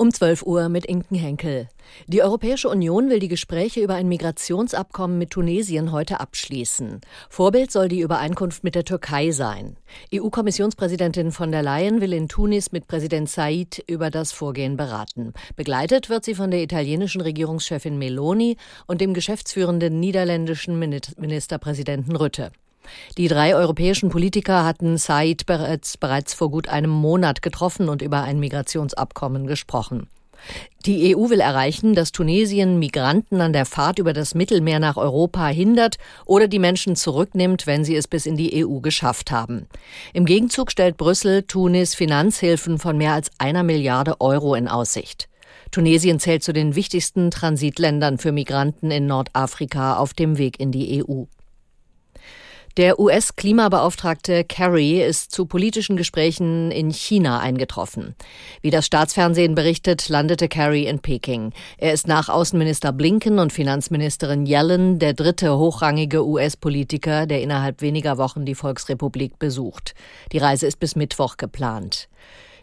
um 12 Uhr mit Inken Henkel. Die Europäische Union will die Gespräche über ein Migrationsabkommen mit Tunesien heute abschließen. Vorbild soll die Übereinkunft mit der Türkei sein. EU-Kommissionspräsidentin von der Leyen will in Tunis mit Präsident Said über das Vorgehen beraten. Begleitet wird sie von der italienischen Regierungschefin Meloni und dem geschäftsführenden niederländischen Ministerpräsidenten Rütte. Die drei europäischen Politiker hatten Said bereits, bereits vor gut einem Monat getroffen und über ein Migrationsabkommen gesprochen. Die EU will erreichen, dass Tunesien Migranten an der Fahrt über das Mittelmeer nach Europa hindert oder die Menschen zurücknimmt, wenn sie es bis in die EU geschafft haben. Im Gegenzug stellt Brüssel Tunis Finanzhilfen von mehr als einer Milliarde Euro in Aussicht. Tunesien zählt zu den wichtigsten Transitländern für Migranten in Nordafrika auf dem Weg in die EU. Der US-Klimabeauftragte Kerry ist zu politischen Gesprächen in China eingetroffen. Wie das Staatsfernsehen berichtet, landete Kerry in Peking. Er ist nach Außenminister Blinken und Finanzministerin Yellen der dritte hochrangige US-Politiker, der innerhalb weniger Wochen die Volksrepublik besucht. Die Reise ist bis Mittwoch geplant.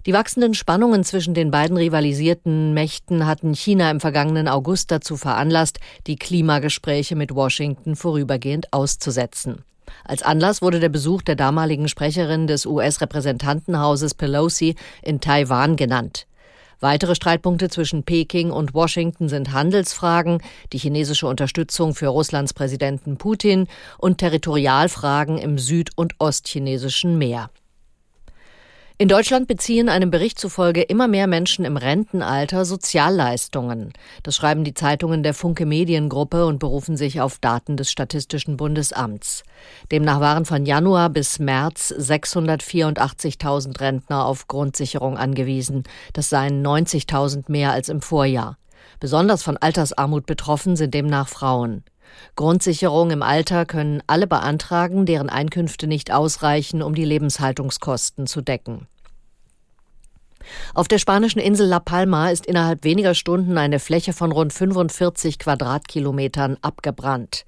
Die wachsenden Spannungen zwischen den beiden rivalisierten Mächten hatten China im vergangenen August dazu veranlasst, die Klimagespräche mit Washington vorübergehend auszusetzen. Als Anlass wurde der Besuch der damaligen Sprecherin des US-Repräsentantenhauses Pelosi in Taiwan genannt. Weitere Streitpunkte zwischen Peking und Washington sind Handelsfragen, die chinesische Unterstützung für Russlands Präsidenten Putin und Territorialfragen im süd- und ostchinesischen Meer. In Deutschland beziehen einem Bericht zufolge immer mehr Menschen im Rentenalter Sozialleistungen. Das schreiben die Zeitungen der Funke Mediengruppe und berufen sich auf Daten des Statistischen Bundesamts. Demnach waren von Januar bis März 684.000 Rentner auf Grundsicherung angewiesen. Das seien 90.000 mehr als im Vorjahr. Besonders von Altersarmut betroffen sind demnach Frauen. Grundsicherung im Alter können alle beantragen, deren Einkünfte nicht ausreichen, um die Lebenshaltungskosten zu decken. Auf der spanischen Insel La Palma ist innerhalb weniger Stunden eine Fläche von rund 45 Quadratkilometern abgebrannt.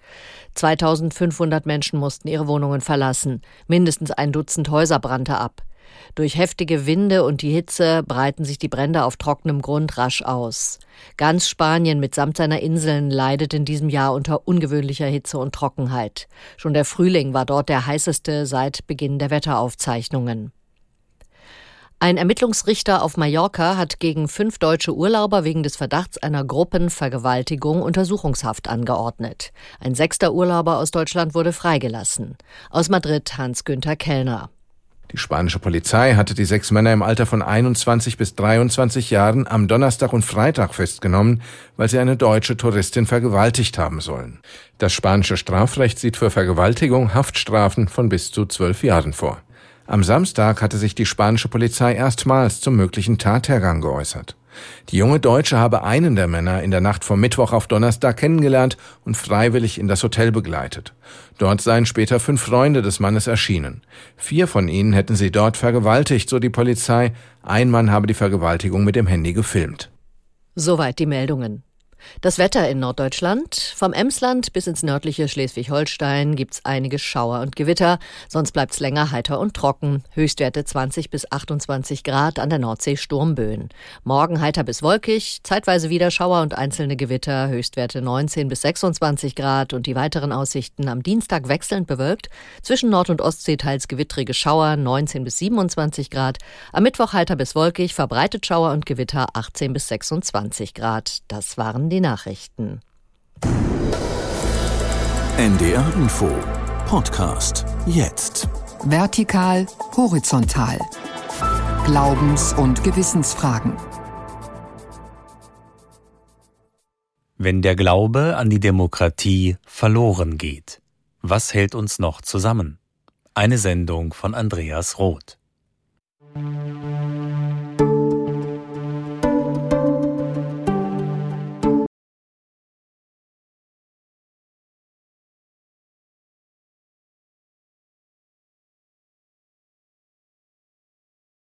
2500 Menschen mussten ihre Wohnungen verlassen. Mindestens ein Dutzend Häuser brannte ab. Durch heftige Winde und die Hitze breiten sich die Brände auf trockenem Grund rasch aus. Ganz Spanien mitsamt seiner Inseln leidet in diesem Jahr unter ungewöhnlicher Hitze und Trockenheit. Schon der Frühling war dort der heißeste seit Beginn der Wetteraufzeichnungen. Ein Ermittlungsrichter auf Mallorca hat gegen fünf deutsche Urlauber wegen des Verdachts einer Gruppenvergewaltigung Untersuchungshaft angeordnet. Ein sechster Urlauber aus Deutschland wurde freigelassen. Aus Madrid Hans-Günther Kellner. Die spanische Polizei hatte die sechs Männer im Alter von 21 bis 23 Jahren am Donnerstag und Freitag festgenommen, weil sie eine deutsche Touristin vergewaltigt haben sollen. Das spanische Strafrecht sieht für Vergewaltigung Haftstrafen von bis zu zwölf Jahren vor. Am Samstag hatte sich die spanische Polizei erstmals zum möglichen Tathergang geäußert. Die junge Deutsche habe einen der Männer in der Nacht vom Mittwoch auf Donnerstag kennengelernt und freiwillig in das Hotel begleitet. Dort seien später fünf Freunde des Mannes erschienen. Vier von ihnen hätten sie dort vergewaltigt, so die Polizei. Ein Mann habe die Vergewaltigung mit dem Handy gefilmt. Soweit die Meldungen. Das Wetter in Norddeutschland. Vom Emsland bis ins nördliche Schleswig-Holstein gibt's einige Schauer und Gewitter. Sonst bleibt's länger heiter und trocken. Höchstwerte 20 bis 28 Grad an der Nordsee Sturmböen. Morgen heiter bis wolkig. Zeitweise wieder Schauer und einzelne Gewitter. Höchstwerte 19 bis 26 Grad und die weiteren Aussichten am Dienstag wechselnd bewölkt. Zwischen Nord- und Ostsee teils gewittrige Schauer 19 bis 27 Grad. Am Mittwoch heiter bis wolkig. Verbreitet Schauer und Gewitter 18 bis 26 Grad. Das waren die Nachrichten. NDR Info Podcast jetzt. Vertikal, horizontal. Glaubens- und Gewissensfragen. Wenn der Glaube an die Demokratie verloren geht, was hält uns noch zusammen? Eine Sendung von Andreas Roth.